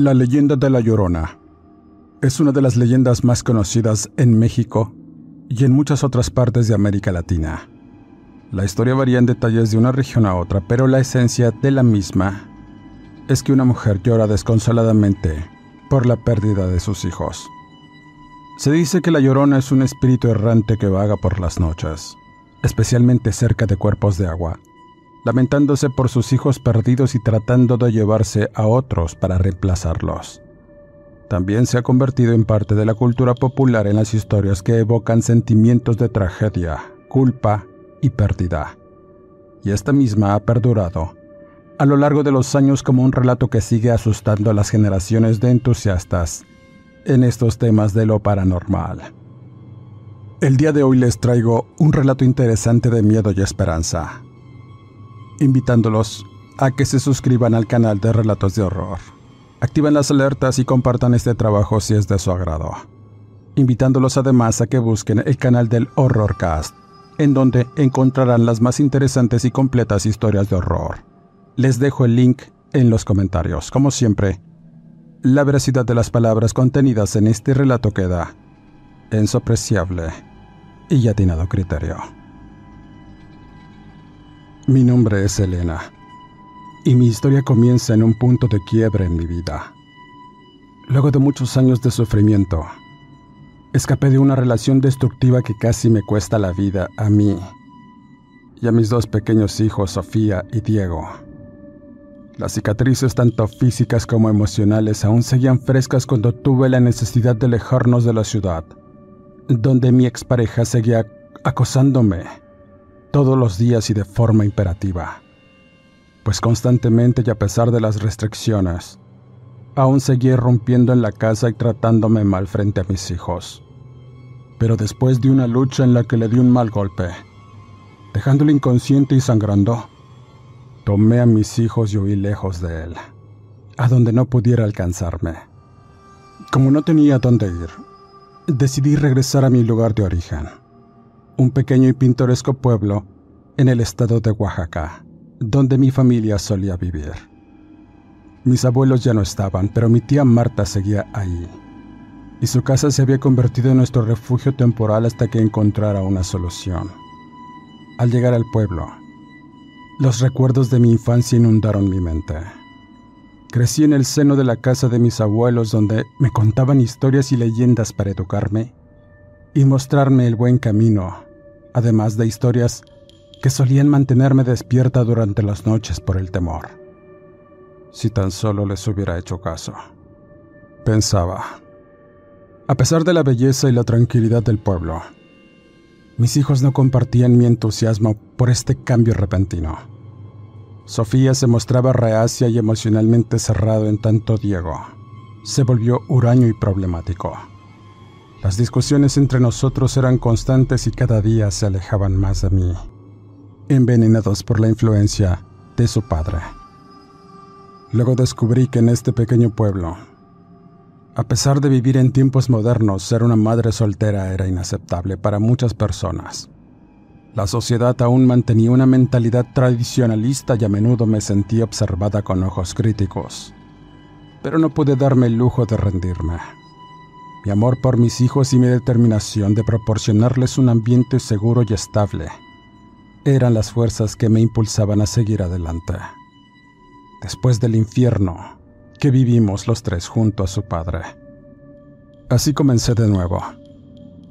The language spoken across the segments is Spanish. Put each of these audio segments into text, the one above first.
La leyenda de La Llorona es una de las leyendas más conocidas en México y en muchas otras partes de América Latina. La historia varía en detalles de una región a otra, pero la esencia de la misma es que una mujer llora desconsoladamente por la pérdida de sus hijos. Se dice que la Llorona es un espíritu errante que vaga por las noches, especialmente cerca de cuerpos de agua lamentándose por sus hijos perdidos y tratando de llevarse a otros para reemplazarlos. También se ha convertido en parte de la cultura popular en las historias que evocan sentimientos de tragedia, culpa y pérdida. Y esta misma ha perdurado a lo largo de los años como un relato que sigue asustando a las generaciones de entusiastas en estos temas de lo paranormal. El día de hoy les traigo un relato interesante de miedo y esperanza, invitándolos a que se suscriban al canal de Relatos de Horror. Activen las alertas y compartan este trabajo si es de su agrado. Invitándolos además a que busquen el canal del Horrorcast, en donde encontrarán las más interesantes y completas historias de horror. Les dejo el link en los comentarios. Como siempre, la veracidad de las palabras contenidas en este relato queda en su apreciable y atinado criterio. Mi nombre es Elena y mi historia comienza en un punto de quiebre en mi vida. Luego de muchos años de sufrimiento, escapé de una relación destructiva que casi me cuesta la vida a mí y a mis dos pequeños hijos, Sofía y Diego. Las cicatrices tanto físicas como emocionales aún seguían frescas cuando tuve la necesidad de alejarnos de la ciudad, donde mi expareja seguía acosándome todos los días y de forma imperativa, pues constantemente y a pesar de las restricciones, aún seguía rompiendo en la casa y tratándome mal frente a mis hijos. Pero después de una lucha en la que le di un mal golpe, dejándolo inconsciente y sangrando, tomé a mis hijos y huí lejos de él, a donde no pudiera alcanzarme. Como no tenía dónde ir, decidí regresar a mi lugar de origen un pequeño y pintoresco pueblo en el estado de Oaxaca, donde mi familia solía vivir. Mis abuelos ya no estaban, pero mi tía Marta seguía ahí, y su casa se había convertido en nuestro refugio temporal hasta que encontrara una solución. Al llegar al pueblo, los recuerdos de mi infancia inundaron mi mente. Crecí en el seno de la casa de mis abuelos donde me contaban historias y leyendas para educarme y mostrarme el buen camino además de historias que solían mantenerme despierta durante las noches por el temor. Si tan solo les hubiera hecho caso. Pensaba. A pesar de la belleza y la tranquilidad del pueblo, mis hijos no compartían mi entusiasmo por este cambio repentino. Sofía se mostraba reacia y emocionalmente cerrado en tanto Diego se volvió huraño y problemático. Las discusiones entre nosotros eran constantes y cada día se alejaban más de mí, envenenados por la influencia de su padre. Luego descubrí que en este pequeño pueblo, a pesar de vivir en tiempos modernos, ser una madre soltera era inaceptable para muchas personas. La sociedad aún mantenía una mentalidad tradicionalista y a menudo me sentía observada con ojos críticos. Pero no pude darme el lujo de rendirme. Mi amor por mis hijos y mi determinación de proporcionarles un ambiente seguro y estable eran las fuerzas que me impulsaban a seguir adelante. Después del infierno, que vivimos los tres junto a su padre. Así comencé de nuevo.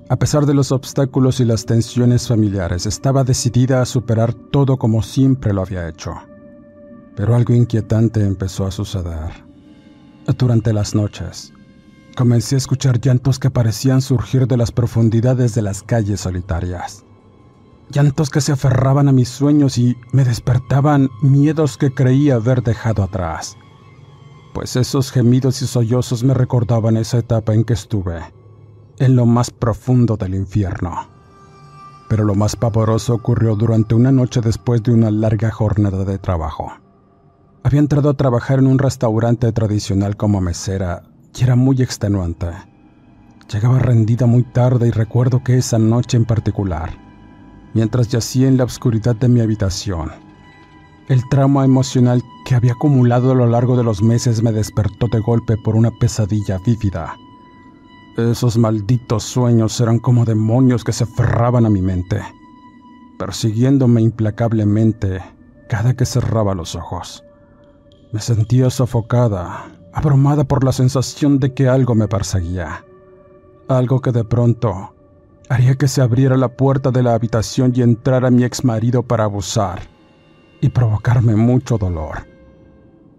A pesar de los obstáculos y las tensiones familiares, estaba decidida a superar todo como siempre lo había hecho. Pero algo inquietante empezó a suceder. Durante las noches, comencé a escuchar llantos que parecían surgir de las profundidades de las calles solitarias. Llantos que se aferraban a mis sueños y me despertaban miedos que creía haber dejado atrás. Pues esos gemidos y sollozos me recordaban esa etapa en que estuve, en lo más profundo del infierno. Pero lo más pavoroso ocurrió durante una noche después de una larga jornada de trabajo. Había entrado a trabajar en un restaurante tradicional como mesera y era muy extenuante. Llegaba rendida muy tarde y recuerdo que esa noche en particular, mientras yacía en la oscuridad de mi habitación, el trauma emocional que había acumulado a lo largo de los meses me despertó de golpe por una pesadilla vívida. Esos malditos sueños eran como demonios que se aferraban a mi mente, persiguiéndome implacablemente cada que cerraba los ojos. Me sentía sofocada, abrumada por la sensación de que algo me perseguía. Algo que de pronto haría que se abriera la puerta de la habitación y entrara mi ex marido para abusar y provocarme mucho dolor.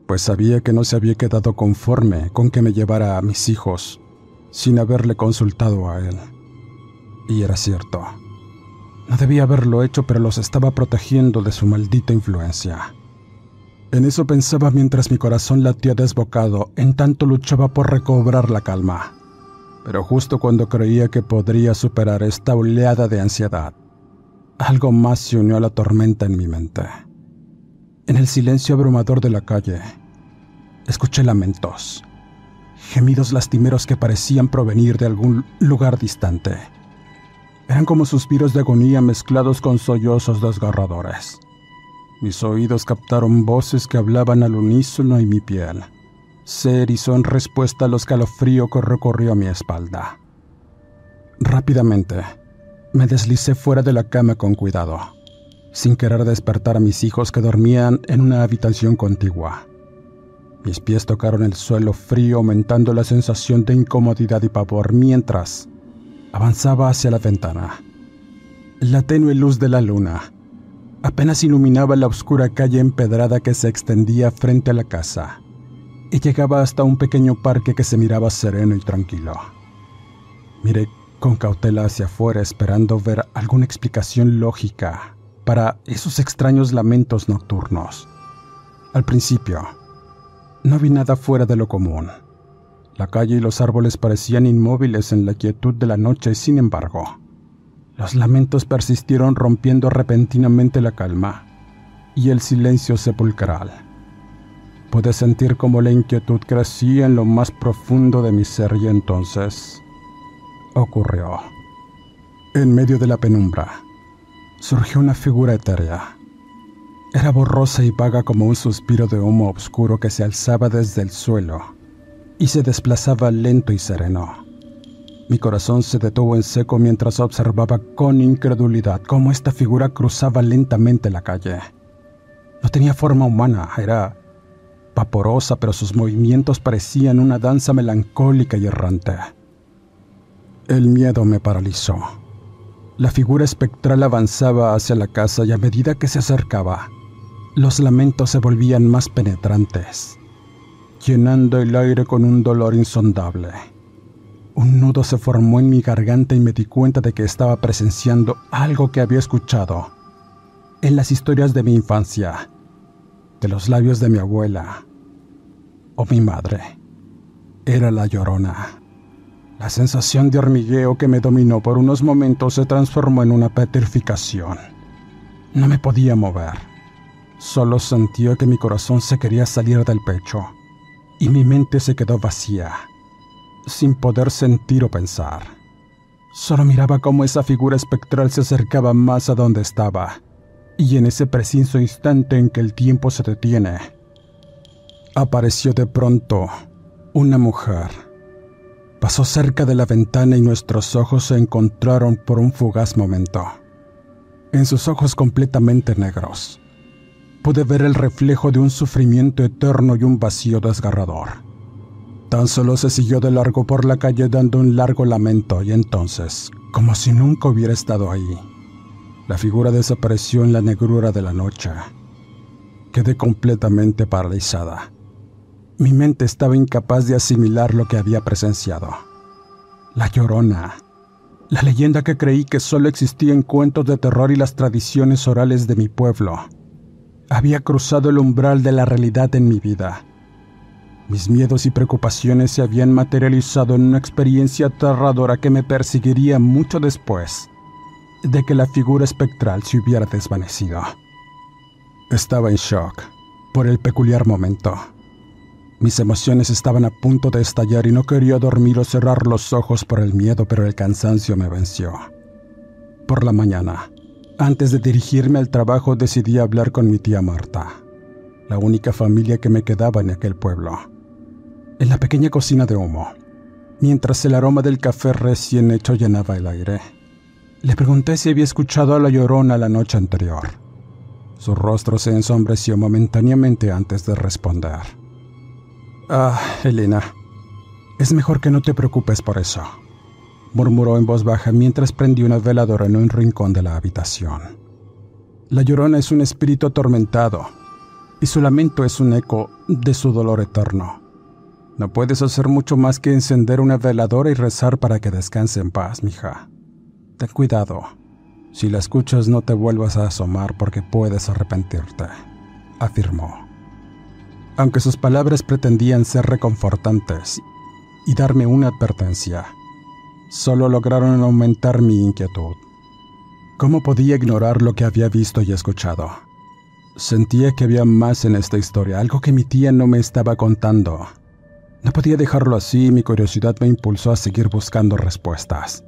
Pues sabía que no se había quedado conforme con que me llevara a mis hijos sin haberle consultado a él. Y era cierto. No debía haberlo hecho, pero los estaba protegiendo de su maldita influencia. En eso pensaba mientras mi corazón latía desbocado, en tanto luchaba por recobrar la calma. Pero justo cuando creía que podría superar esta oleada de ansiedad, algo más se unió a la tormenta en mi mente. En el silencio abrumador de la calle, escuché lamentos, gemidos lastimeros que parecían provenir de algún lugar distante. Eran como suspiros de agonía mezclados con sollozos desgarradores. Mis oídos captaron voces que hablaban al unísono y mi piel se erizó en respuesta a los calofrío que recorrió mi espalda. Rápidamente, me deslicé fuera de la cama con cuidado, sin querer despertar a mis hijos que dormían en una habitación contigua. Mis pies tocaron el suelo frío, aumentando la sensación de incomodidad y pavor mientras avanzaba hacia la ventana. La tenue luz de la luna apenas iluminaba la oscura calle empedrada que se extendía frente a la casa y llegaba hasta un pequeño parque que se miraba sereno y tranquilo. Miré con cautela hacia afuera esperando ver alguna explicación lógica para esos extraños lamentos nocturnos. Al principio, no vi nada fuera de lo común. La calle y los árboles parecían inmóviles en la quietud de la noche, sin embargo, los lamentos persistieron rompiendo repentinamente la calma y el silencio sepulcral. Pude sentir cómo la inquietud crecía en lo más profundo de mi ser y entonces ocurrió. En medio de la penumbra, surgió una figura etérea. Era borrosa y vaga como un suspiro de humo oscuro que se alzaba desde el suelo y se desplazaba lento y sereno. Mi corazón se detuvo en seco mientras observaba con incredulidad cómo esta figura cruzaba lentamente la calle. No tenía forma humana, era vaporosa, pero sus movimientos parecían una danza melancólica y errante. El miedo me paralizó. La figura espectral avanzaba hacia la casa y a medida que se acercaba, los lamentos se volvían más penetrantes, llenando el aire con un dolor insondable. Un nudo se formó en mi garganta y me di cuenta de que estaba presenciando algo que había escuchado en las historias de mi infancia, de los labios de mi abuela o mi madre. Era la llorona. La sensación de hormigueo que me dominó por unos momentos se transformó en una petrificación. No me podía mover. Solo sentía que mi corazón se quería salir del pecho y mi mente se quedó vacía sin poder sentir o pensar. Solo miraba cómo esa figura espectral se acercaba más a donde estaba, y en ese preciso instante en que el tiempo se detiene, apareció de pronto una mujer. Pasó cerca de la ventana y nuestros ojos se encontraron por un fugaz momento. En sus ojos completamente negros, pude ver el reflejo de un sufrimiento eterno y un vacío desgarrador. Tan solo se siguió de largo por la calle dando un largo lamento y entonces, como si nunca hubiera estado ahí, la figura desapareció en la negrura de la noche. Quedé completamente paralizada. Mi mente estaba incapaz de asimilar lo que había presenciado. La llorona. La leyenda que creí que solo existía en cuentos de terror y las tradiciones orales de mi pueblo. Había cruzado el umbral de la realidad en mi vida. Mis miedos y preocupaciones se habían materializado en una experiencia aterradora que me perseguiría mucho después de que la figura espectral se hubiera desvanecido. Estaba en shock por el peculiar momento. Mis emociones estaban a punto de estallar y no quería dormir o cerrar los ojos por el miedo, pero el cansancio me venció. Por la mañana, antes de dirigirme al trabajo, decidí hablar con mi tía Marta, la única familia que me quedaba en aquel pueblo. En la pequeña cocina de humo, mientras el aroma del café recién hecho llenaba el aire, le pregunté si había escuchado a la llorona la noche anterior. Su rostro se ensombreció momentáneamente antes de responder. Ah, Elena, es mejor que no te preocupes por eso, murmuró en voz baja mientras prendía una veladora en un rincón de la habitación. La llorona es un espíritu atormentado, y su lamento es un eco de su dolor eterno. No puedes hacer mucho más que encender una veladora y rezar para que descanse en paz, mija. Ten cuidado. Si la escuchas no te vuelvas a asomar porque puedes arrepentirte, afirmó aunque sus palabras pretendían ser reconfortantes y darme una advertencia, solo lograron aumentar mi inquietud. ¿Cómo podía ignorar lo que había visto y escuchado? Sentía que había más en esta historia, algo que mi tía no me estaba contando. No podía dejarlo así y mi curiosidad me impulsó a seguir buscando respuestas.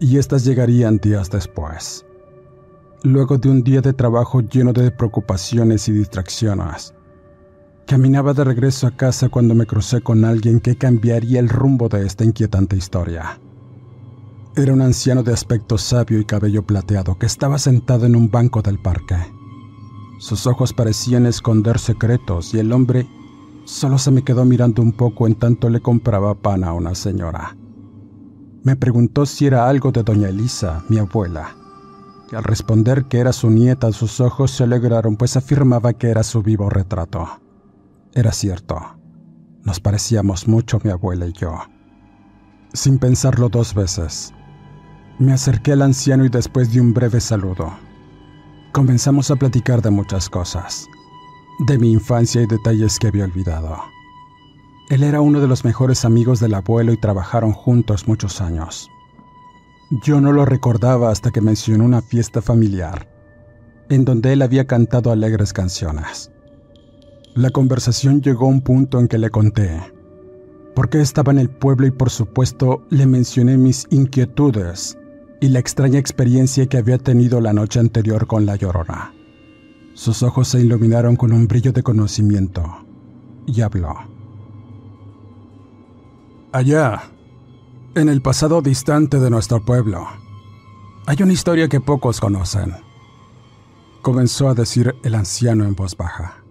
Y estas llegarían días después. Luego de un día de trabajo lleno de preocupaciones y distracciones, Caminaba de regreso a casa cuando me crucé con alguien que cambiaría el rumbo de esta inquietante historia. Era un anciano de aspecto sabio y cabello plateado que estaba sentado en un banco del parque. Sus ojos parecían esconder secretos y el hombre solo se me quedó mirando un poco en tanto le compraba pan a una señora. Me preguntó si era algo de doña Elisa, mi abuela. Al responder que era su nieta, sus ojos se alegraron pues afirmaba que era su vivo retrato. Era cierto. Nos parecíamos mucho mi abuela y yo. Sin pensarlo dos veces, me acerqué al anciano y después de un breve saludo, comenzamos a platicar de muchas cosas, de mi infancia y detalles que había olvidado. Él era uno de los mejores amigos del abuelo y trabajaron juntos muchos años. Yo no lo recordaba hasta que mencionó una fiesta familiar, en donde él había cantado alegres canciones. La conversación llegó a un punto en que le conté por qué estaba en el pueblo y por supuesto le mencioné mis inquietudes y la extraña experiencia que había tenido la noche anterior con la llorona. Sus ojos se iluminaron con un brillo de conocimiento y habló. Allá, en el pasado distante de nuestro pueblo, hay una historia que pocos conocen, comenzó a decir el anciano en voz baja.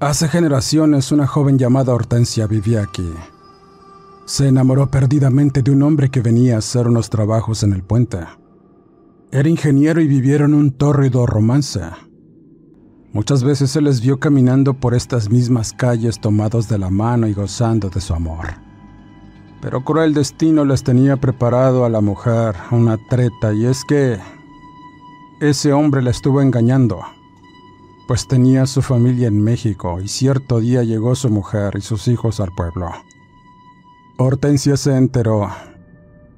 Hace generaciones una joven llamada Hortensia vivía aquí. Se enamoró perdidamente de un hombre que venía a hacer unos trabajos en el puente. Era ingeniero y vivieron un tórrido romance. Muchas veces se les vio caminando por estas mismas calles tomados de la mano y gozando de su amor. Pero cruel destino les tenía preparado a la mujer una treta y es que ese hombre la estuvo engañando pues tenía su familia en México y cierto día llegó su mujer y sus hijos al pueblo. Hortensia se enteró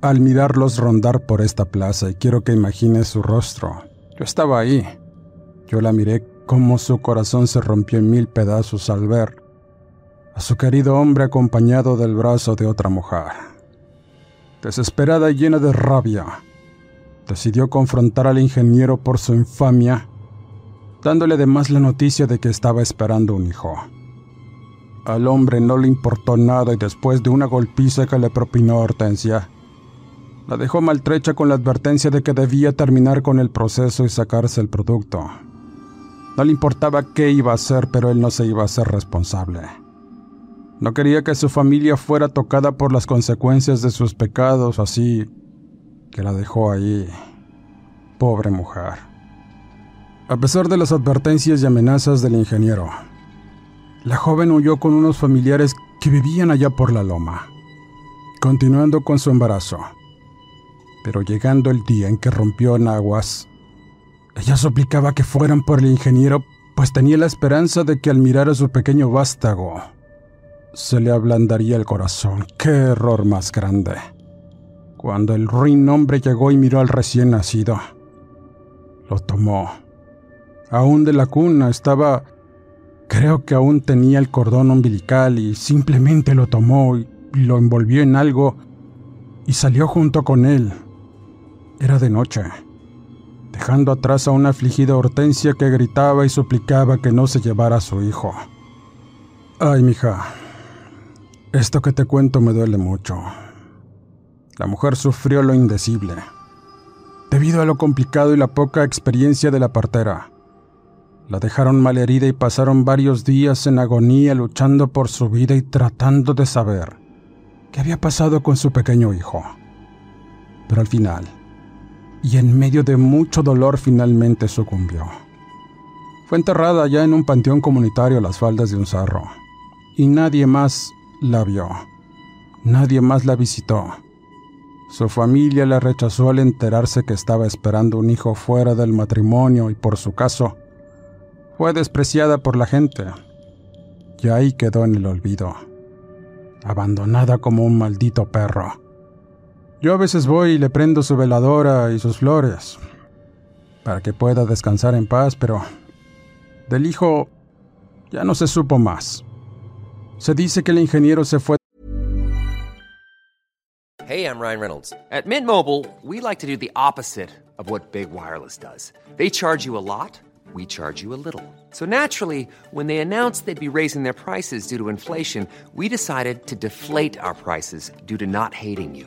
al mirarlos rondar por esta plaza y quiero que imagines su rostro. Yo estaba ahí. Yo la miré como su corazón se rompió en mil pedazos al ver a su querido hombre acompañado del brazo de otra mujer. Desesperada y llena de rabia, decidió confrontar al ingeniero por su infamia dándole además la noticia de que estaba esperando un hijo. Al hombre no le importó nada y después de una golpiza que le propinó Hortensia, la dejó maltrecha con la advertencia de que debía terminar con el proceso y sacarse el producto. No le importaba qué iba a hacer, pero él no se iba a ser responsable. No quería que su familia fuera tocada por las consecuencias de sus pecados, así que la dejó ahí. Pobre mujer. A pesar de las advertencias y amenazas del ingeniero, la joven huyó con unos familiares que vivían allá por la loma, continuando con su embarazo. Pero llegando el día en que rompió en aguas, ella suplicaba que fueran por el ingeniero, pues tenía la esperanza de que al mirar a su pequeño vástago, se le ablandaría el corazón. ¡Qué error más grande! Cuando el ruin hombre llegó y miró al recién nacido, lo tomó. Aún de la cuna estaba... Creo que aún tenía el cordón umbilical y simplemente lo tomó y lo envolvió en algo y salió junto con él. Era de noche, dejando atrás a una afligida Hortensia que gritaba y suplicaba que no se llevara a su hijo. Ay, mija, esto que te cuento me duele mucho. La mujer sufrió lo indecible, debido a lo complicado y la poca experiencia de la partera. La dejaron malherida y pasaron varios días en agonía luchando por su vida y tratando de saber qué había pasado con su pequeño hijo. Pero al final, y en medio de mucho dolor finalmente sucumbió. Fue enterrada ya en un panteón comunitario a las faldas de un cerro, y nadie más la vio, nadie más la visitó. Su familia la rechazó al enterarse que estaba esperando un hijo fuera del matrimonio y por su caso, fue despreciada por la gente. Y ahí quedó en el olvido, abandonada como un maldito perro. Yo a veces voy y le prendo su veladora y sus flores, para que pueda descansar en paz, pero del hijo ya no se supo más. Se dice que el ingeniero se fue Hey, I'm Ryan Reynolds. At Mint Mobile, we like to do the opposite of what Big Wireless does. They charge you a lot, we charge you a little. So naturally, when they announced they'd be raising their prices due to inflation, we decided to deflate our prices due to not hating you.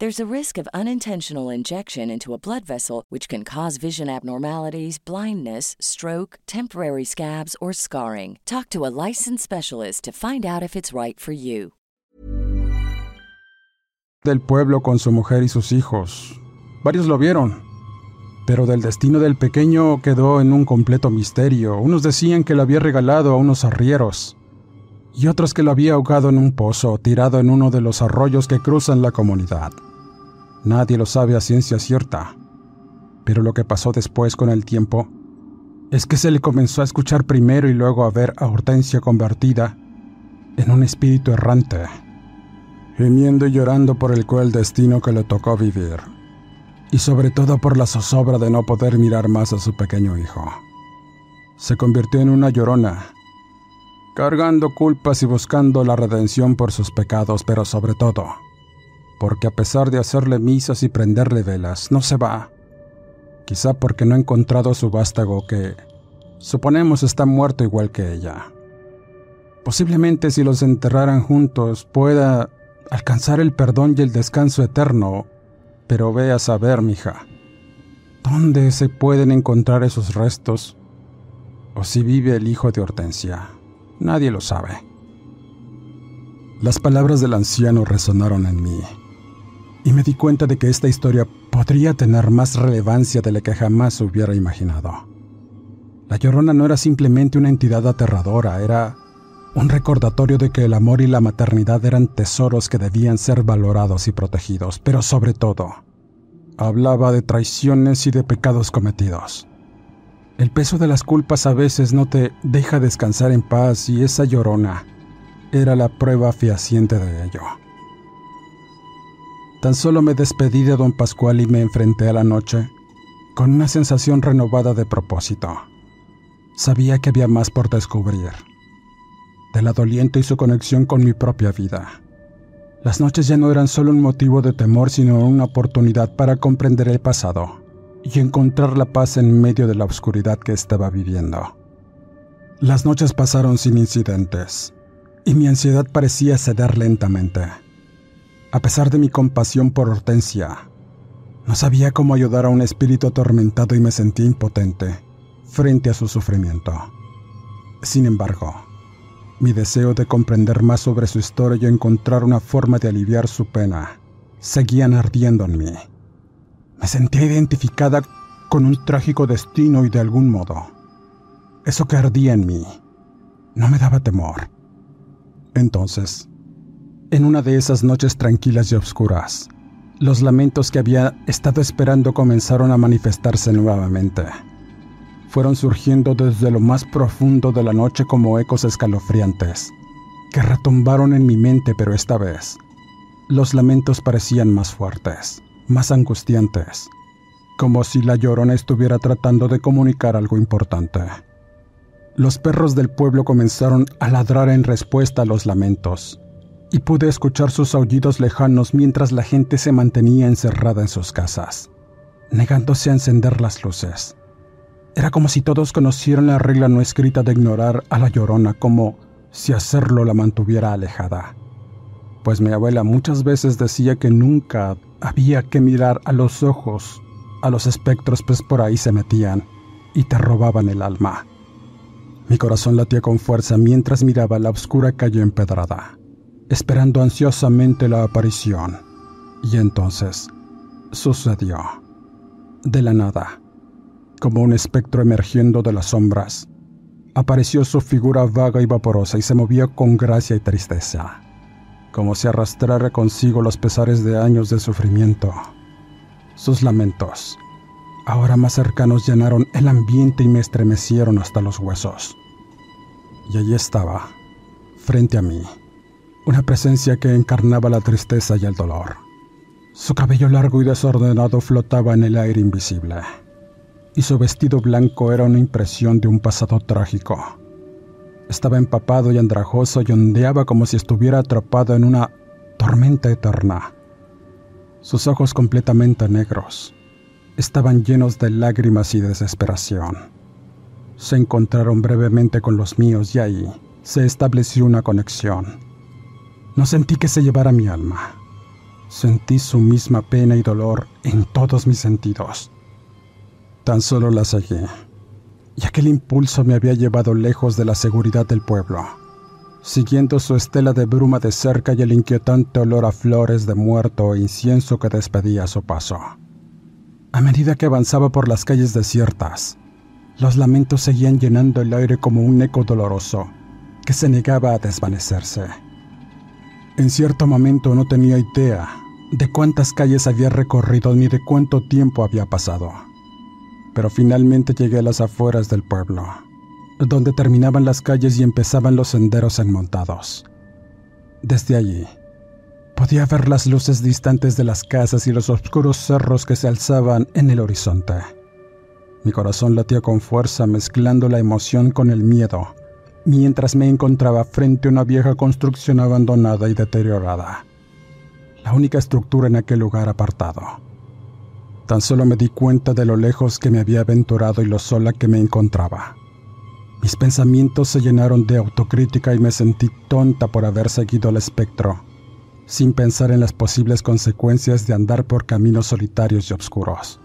There's a risk of unintentional injection into a blood vessel, which can cause vision abnormalities, blindness, stroke, temporary scabs, or scarring. Talk to a licensed specialist to find out if it's right for you. del pueblo con su mujer y sus hijos. Varios lo vieron, pero del destino del pequeño quedó en un completo misterio. Unos decían que lo había regalado a unos arrieros, y otros que lo había ahogado en un pozo tirado en uno de los arroyos que cruzan la comunidad. Nadie lo sabe a ciencia cierta, pero lo que pasó después con el tiempo es que se le comenzó a escuchar primero y luego a ver a Hortensia convertida en un espíritu errante gimiendo y llorando por el cruel destino que le tocó vivir, y sobre todo por la zozobra de no poder mirar más a su pequeño hijo. Se convirtió en una llorona, cargando culpas y buscando la redención por sus pecados, pero sobre todo, porque a pesar de hacerle misas y prenderle velas, no se va, quizá porque no ha encontrado su vástago que, suponemos, está muerto igual que ella. Posiblemente si los enterraran juntos pueda alcanzar el perdón y el descanso eterno. Pero ve a saber, mija, ¿dónde se pueden encontrar esos restos? O si vive el hijo de Hortensia. Nadie lo sabe. Las palabras del anciano resonaron en mí. Y me di cuenta de que esta historia podría tener más relevancia de la que jamás hubiera imaginado. La Llorona no era simplemente una entidad aterradora, era un recordatorio de que el amor y la maternidad eran tesoros que debían ser valorados y protegidos, pero sobre todo, hablaba de traiciones y de pecados cometidos. El peso de las culpas a veces no te deja descansar en paz y esa llorona era la prueba fehaciente de ello. Tan solo me despedí de don Pascual y me enfrenté a la noche con una sensación renovada de propósito. Sabía que había más por descubrir. De la doliente y su conexión con mi propia vida. Las noches ya no eran solo un motivo de temor, sino una oportunidad para comprender el pasado y encontrar la paz en medio de la oscuridad que estaba viviendo. Las noches pasaron sin incidentes y mi ansiedad parecía ceder lentamente. A pesar de mi compasión por Hortensia, no sabía cómo ayudar a un espíritu atormentado y me sentí impotente frente a su sufrimiento. Sin embargo, mi deseo de comprender más sobre su historia y encontrar una forma de aliviar su pena seguían ardiendo en mí. Me sentía identificada con un trágico destino y de algún modo, eso que ardía en mí no me daba temor. Entonces, en una de esas noches tranquilas y oscuras, los lamentos que había estado esperando comenzaron a manifestarse nuevamente. Fueron surgiendo desde lo más profundo de la noche como ecos escalofriantes, que retumbaron en mi mente, pero esta vez, los lamentos parecían más fuertes, más angustiantes, como si la llorona estuviera tratando de comunicar algo importante. Los perros del pueblo comenzaron a ladrar en respuesta a los lamentos, y pude escuchar sus aullidos lejanos mientras la gente se mantenía encerrada en sus casas, negándose a encender las luces. Era como si todos conocieran la regla no escrita de ignorar a la llorona como si hacerlo la mantuviera alejada. Pues mi abuela muchas veces decía que nunca había que mirar a los ojos a los espectros pues por ahí se metían y te robaban el alma. Mi corazón latía con fuerza mientras miraba la oscura calle empedrada, esperando ansiosamente la aparición. Y entonces sucedió. De la nada, como un espectro emergiendo de las sombras, apareció su figura vaga y vaporosa y se movía con gracia y tristeza, como si arrastrara consigo los pesares de años de sufrimiento. Sus lamentos, ahora más cercanos, llenaron el ambiente y me estremecieron hasta los huesos. Y allí estaba, frente a mí, una presencia que encarnaba la tristeza y el dolor. Su cabello largo y desordenado flotaba en el aire invisible, y su vestido blanco era una impresión de un pasado trágico. Estaba empapado y andrajoso y ondeaba como si estuviera atrapado en una tormenta eterna. Sus ojos completamente negros estaban llenos de lágrimas y desesperación se encontraron brevemente con los míos y ahí se estableció una conexión. No sentí que se llevara mi alma. Sentí su misma pena y dolor en todos mis sentidos. Tan solo la seguí, y aquel impulso me había llevado lejos de la seguridad del pueblo, siguiendo su estela de bruma de cerca y el inquietante olor a flores de muerto e incienso que despedía a su paso. A medida que avanzaba por las calles desiertas, los lamentos seguían llenando el aire como un eco doloroso que se negaba a desvanecerse. En cierto momento no tenía idea de cuántas calles había recorrido ni de cuánto tiempo había pasado. Pero finalmente llegué a las afueras del pueblo, donde terminaban las calles y empezaban los senderos enmontados. Desde allí, podía ver las luces distantes de las casas y los oscuros cerros que se alzaban en el horizonte. Mi corazón latía con fuerza mezclando la emoción con el miedo, mientras me encontraba frente a una vieja construcción abandonada y deteriorada. La única estructura en aquel lugar apartado. Tan solo me di cuenta de lo lejos que me había aventurado y lo sola que me encontraba. Mis pensamientos se llenaron de autocrítica y me sentí tonta por haber seguido al espectro, sin pensar en las posibles consecuencias de andar por caminos solitarios y oscuros.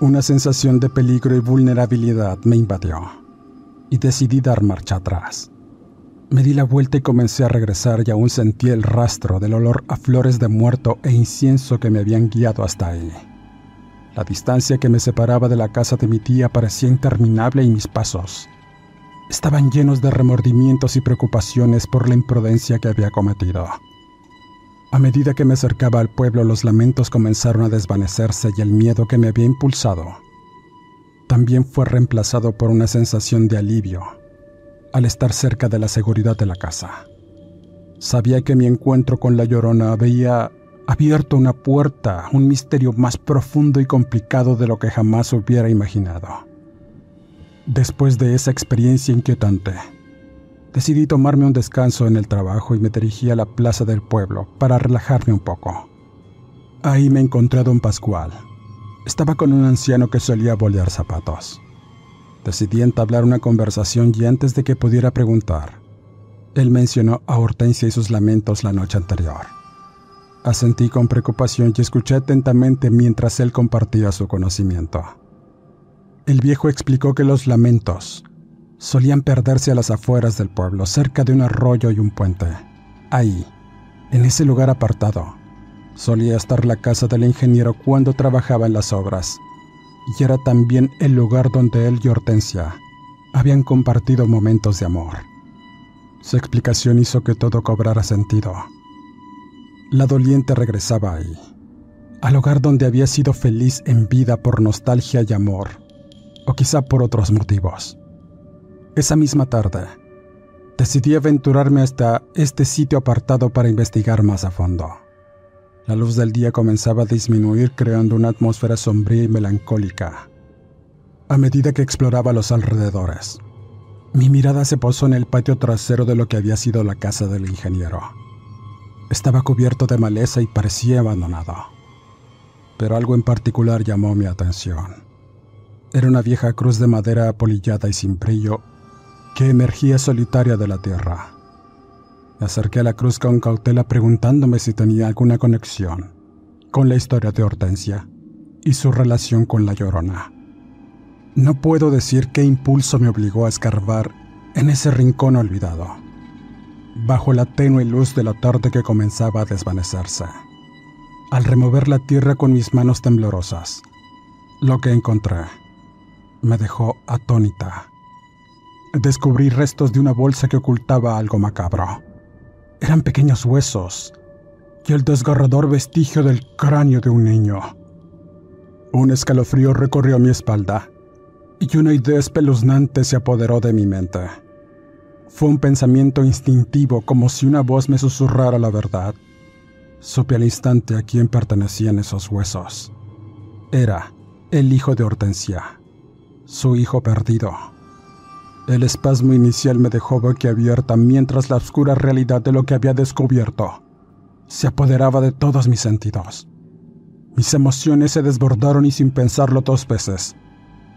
Una sensación de peligro y vulnerabilidad me invadió y decidí dar marcha atrás. Me di la vuelta y comencé a regresar y aún sentí el rastro del olor a flores de muerto e incienso que me habían guiado hasta ahí. La distancia que me separaba de la casa de mi tía parecía interminable y mis pasos estaban llenos de remordimientos y preocupaciones por la imprudencia que había cometido. A medida que me acercaba al pueblo, los lamentos comenzaron a desvanecerse y el miedo que me había impulsado también fue reemplazado por una sensación de alivio al estar cerca de la seguridad de la casa. Sabía que mi encuentro con la llorona había abierto una puerta, un misterio más profundo y complicado de lo que jamás hubiera imaginado. Después de esa experiencia inquietante, decidí tomarme un descanso en el trabajo y me dirigí a la plaza del pueblo para relajarme un poco. Ahí me encontré a don Pascual. Estaba con un anciano que solía bolear zapatos. Decidí entablar una conversación y antes de que pudiera preguntar, él mencionó a Hortensia y sus lamentos la noche anterior. Asentí con preocupación y escuché atentamente mientras él compartía su conocimiento. El viejo explicó que los lamentos solían perderse a las afueras del pueblo, cerca de un arroyo y un puente. Ahí, en ese lugar apartado, solía estar la casa del ingeniero cuando trabajaba en las obras y era también el lugar donde él y Hortensia habían compartido momentos de amor. Su explicación hizo que todo cobrara sentido. La doliente regresaba ahí, al hogar donde había sido feliz en vida por nostalgia y amor, o quizá por otros motivos. Esa misma tarde, decidí aventurarme hasta este sitio apartado para investigar más a fondo. La luz del día comenzaba a disminuir creando una atmósfera sombría y melancólica. A medida que exploraba los alrededores, mi mirada se posó en el patio trasero de lo que había sido la casa del ingeniero. Estaba cubierto de maleza y parecía abandonado. Pero algo en particular llamó mi atención. Era una vieja cruz de madera apolillada y sin brillo que emergía solitaria de la tierra. Me acerqué a la cruz con cautela preguntándome si tenía alguna conexión con la historia de Hortensia y su relación con la llorona. No puedo decir qué impulso me obligó a escarbar en ese rincón olvidado, bajo la tenue luz de la tarde que comenzaba a desvanecerse. Al remover la tierra con mis manos temblorosas, lo que encontré me dejó atónita. Descubrí restos de una bolsa que ocultaba algo macabro. Eran pequeños huesos y el desgarrador vestigio del cráneo de un niño. Un escalofrío recorrió mi espalda y una idea espeluznante se apoderó de mi mente. Fue un pensamiento instintivo como si una voz me susurrara la verdad. Supe al instante a quién pertenecían esos huesos. Era el hijo de Hortensia, su hijo perdido. El espasmo inicial me dejó boquiabierta mientras la oscura realidad de lo que había descubierto se apoderaba de todos mis sentidos. Mis emociones se desbordaron y sin pensarlo dos veces,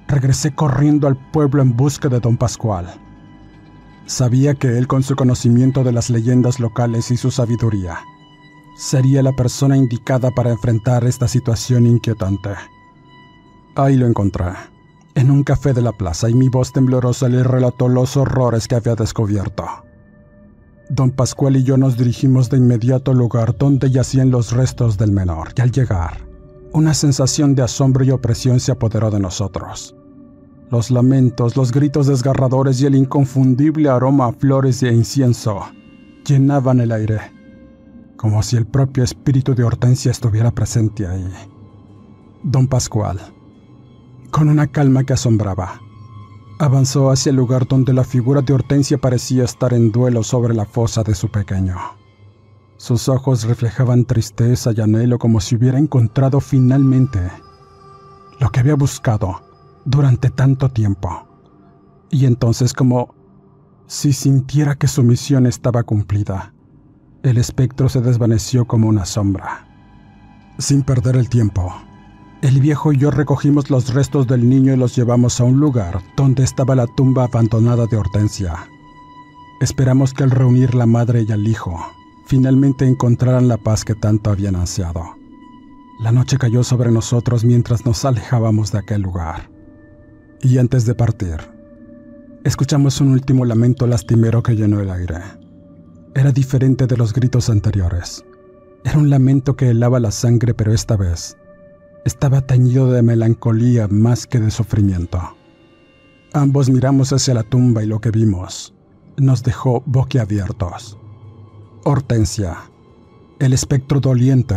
regresé corriendo al pueblo en busca de don Pascual. Sabía que él, con su conocimiento de las leyendas locales y su sabiduría, sería la persona indicada para enfrentar esta situación inquietante. Ahí lo encontré en un café de la plaza y mi voz temblorosa le relató los horrores que había descubierto. Don Pascual y yo nos dirigimos de inmediato al lugar donde yacían los restos del menor y al llegar, una sensación de asombro y opresión se apoderó de nosotros. Los lamentos, los gritos desgarradores y el inconfundible aroma a flores e incienso llenaban el aire, como si el propio espíritu de Hortensia estuviera presente ahí. Don Pascual, con una calma que asombraba. Avanzó hacia el lugar donde la figura de Hortensia parecía estar en duelo sobre la fosa de su pequeño. Sus ojos reflejaban tristeza y anhelo como si hubiera encontrado finalmente lo que había buscado durante tanto tiempo. Y entonces como si sintiera que su misión estaba cumplida, el espectro se desvaneció como una sombra. Sin perder el tiempo, el viejo y yo recogimos los restos del niño y los llevamos a un lugar donde estaba la tumba abandonada de Hortensia. Esperamos que al reunir la madre y al hijo, finalmente encontraran la paz que tanto habían ansiado. La noche cayó sobre nosotros mientras nos alejábamos de aquel lugar. Y antes de partir, escuchamos un último lamento lastimero que llenó el aire. Era diferente de los gritos anteriores. Era un lamento que helaba la sangre, pero esta vez estaba teñido de melancolía más que de sufrimiento. Ambos miramos hacia la tumba y lo que vimos nos dejó boquiabiertos. Hortensia, el espectro doliente,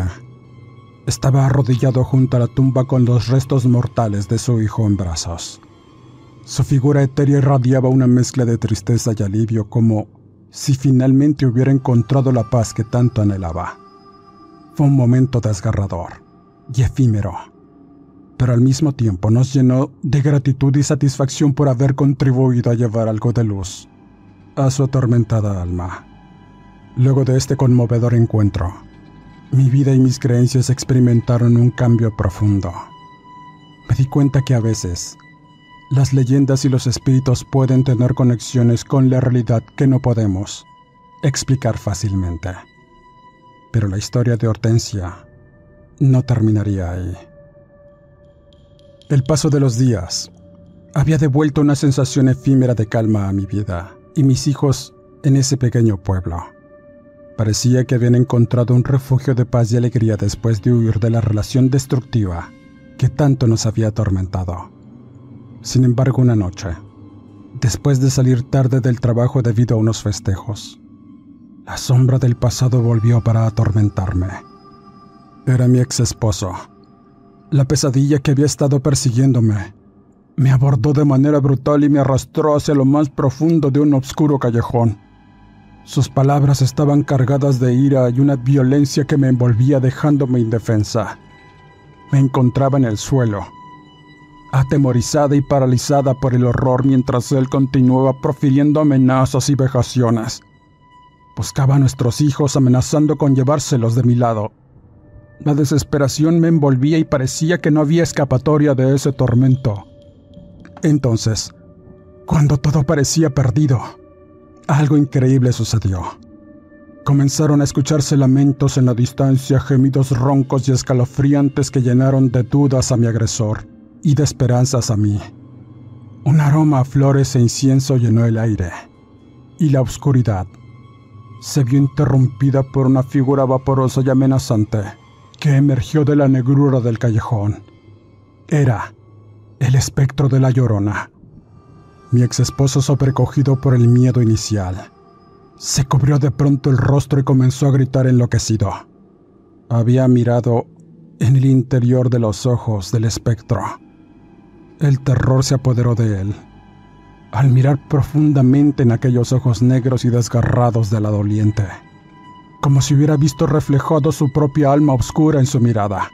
estaba arrodillado junto a la tumba con los restos mortales de su hijo en brazos. Su figura etérea irradiaba una mezcla de tristeza y alivio como si finalmente hubiera encontrado la paz que tanto anhelaba. Fue un momento desgarrador y efímero pero al mismo tiempo nos llenó de gratitud y satisfacción por haber contribuido a llevar algo de luz a su atormentada alma. Luego de este conmovedor encuentro, mi vida y mis creencias experimentaron un cambio profundo. Me di cuenta que a veces las leyendas y los espíritus pueden tener conexiones con la realidad que no podemos explicar fácilmente. Pero la historia de Hortensia no terminaría ahí. El paso de los días había devuelto una sensación efímera de calma a mi vida y mis hijos en ese pequeño pueblo. Parecía que habían encontrado un refugio de paz y alegría después de huir de la relación destructiva que tanto nos había atormentado. Sin embargo, una noche, después de salir tarde del trabajo debido a unos festejos, la sombra del pasado volvió para atormentarme. Era mi ex esposo la pesadilla que había estado persiguiéndome me abordó de manera brutal y me arrastró hacia lo más profundo de un oscuro callejón. Sus palabras estaban cargadas de ira y una violencia que me envolvía dejándome indefensa. Me encontraba en el suelo, atemorizada y paralizada por el horror mientras él continuaba profiriendo amenazas y vejaciones. Buscaba a nuestros hijos amenazando con llevárselos de mi lado. La desesperación me envolvía y parecía que no había escapatoria de ese tormento. Entonces, cuando todo parecía perdido, algo increíble sucedió. Comenzaron a escucharse lamentos en la distancia, gemidos roncos y escalofriantes que llenaron de dudas a mi agresor y de esperanzas a mí. Un aroma a flores e incienso llenó el aire, y la oscuridad se vio interrumpida por una figura vaporosa y amenazante que emergió de la negrura del callejón. Era el espectro de la llorona. Mi ex esposo, sobrecogido por el miedo inicial, se cubrió de pronto el rostro y comenzó a gritar enloquecido. Había mirado en el interior de los ojos del espectro. El terror se apoderó de él. Al mirar profundamente en aquellos ojos negros y desgarrados de la doliente, como si hubiera visto reflejado su propia alma oscura en su mirada.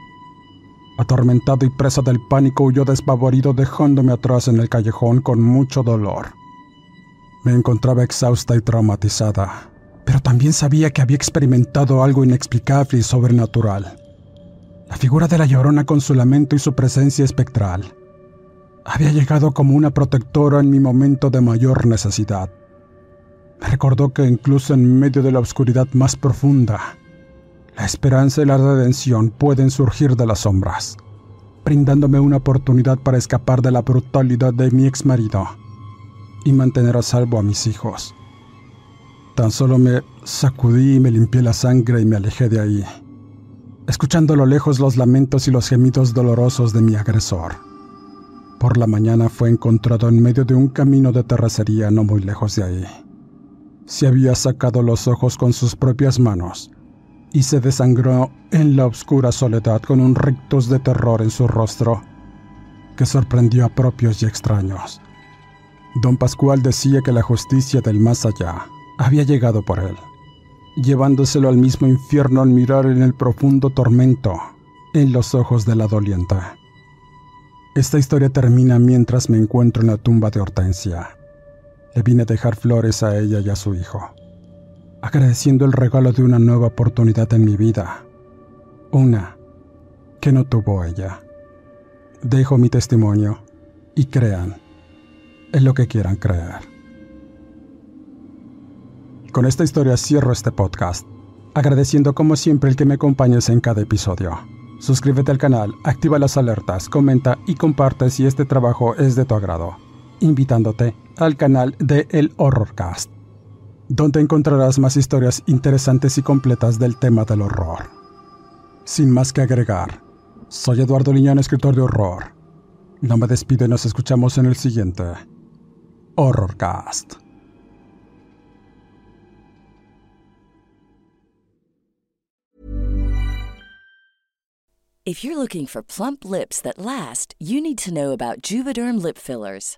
Atormentado y presa del pánico, huyó despavorido dejándome atrás en el callejón con mucho dolor. Me encontraba exhausta y traumatizada, pero también sabía que había experimentado algo inexplicable y sobrenatural. La figura de la llorona con su lamento y su presencia espectral había llegado como una protectora en mi momento de mayor necesidad. Recordó que incluso en medio de la oscuridad más profunda, la esperanza y la redención pueden surgir de las sombras, brindándome una oportunidad para escapar de la brutalidad de mi ex marido y mantener a salvo a mis hijos. Tan solo me sacudí y me limpié la sangre y me alejé de ahí, escuchando a lo lejos los lamentos y los gemidos dolorosos de mi agresor. Por la mañana fue encontrado en medio de un camino de terracería no muy lejos de ahí se había sacado los ojos con sus propias manos y se desangró en la oscura soledad con un rictus de terror en su rostro que sorprendió a propios y extraños. Don Pascual decía que la justicia del más allá había llegado por él, llevándoselo al mismo infierno al mirar en el profundo tormento en los ojos de la doliente. Esta historia termina mientras me encuentro en la tumba de Hortensia le vine a dejar flores a ella y a su hijo, agradeciendo el regalo de una nueva oportunidad en mi vida, una que no tuvo ella. Dejo mi testimonio y crean en lo que quieran creer. Con esta historia cierro este podcast, agradeciendo como siempre el que me acompañes en cada episodio. Suscríbete al canal, activa las alertas, comenta y comparte si este trabajo es de tu agrado, invitándote al canal de El Horrorcast, donde encontrarás más historias interesantes y completas del tema del horror. Sin más que agregar, soy Eduardo Liñán, escritor de horror. No me despido y nos escuchamos en el siguiente Horrorcast. If you're looking for plump lips that last, you need to know about Juvederm lip fillers.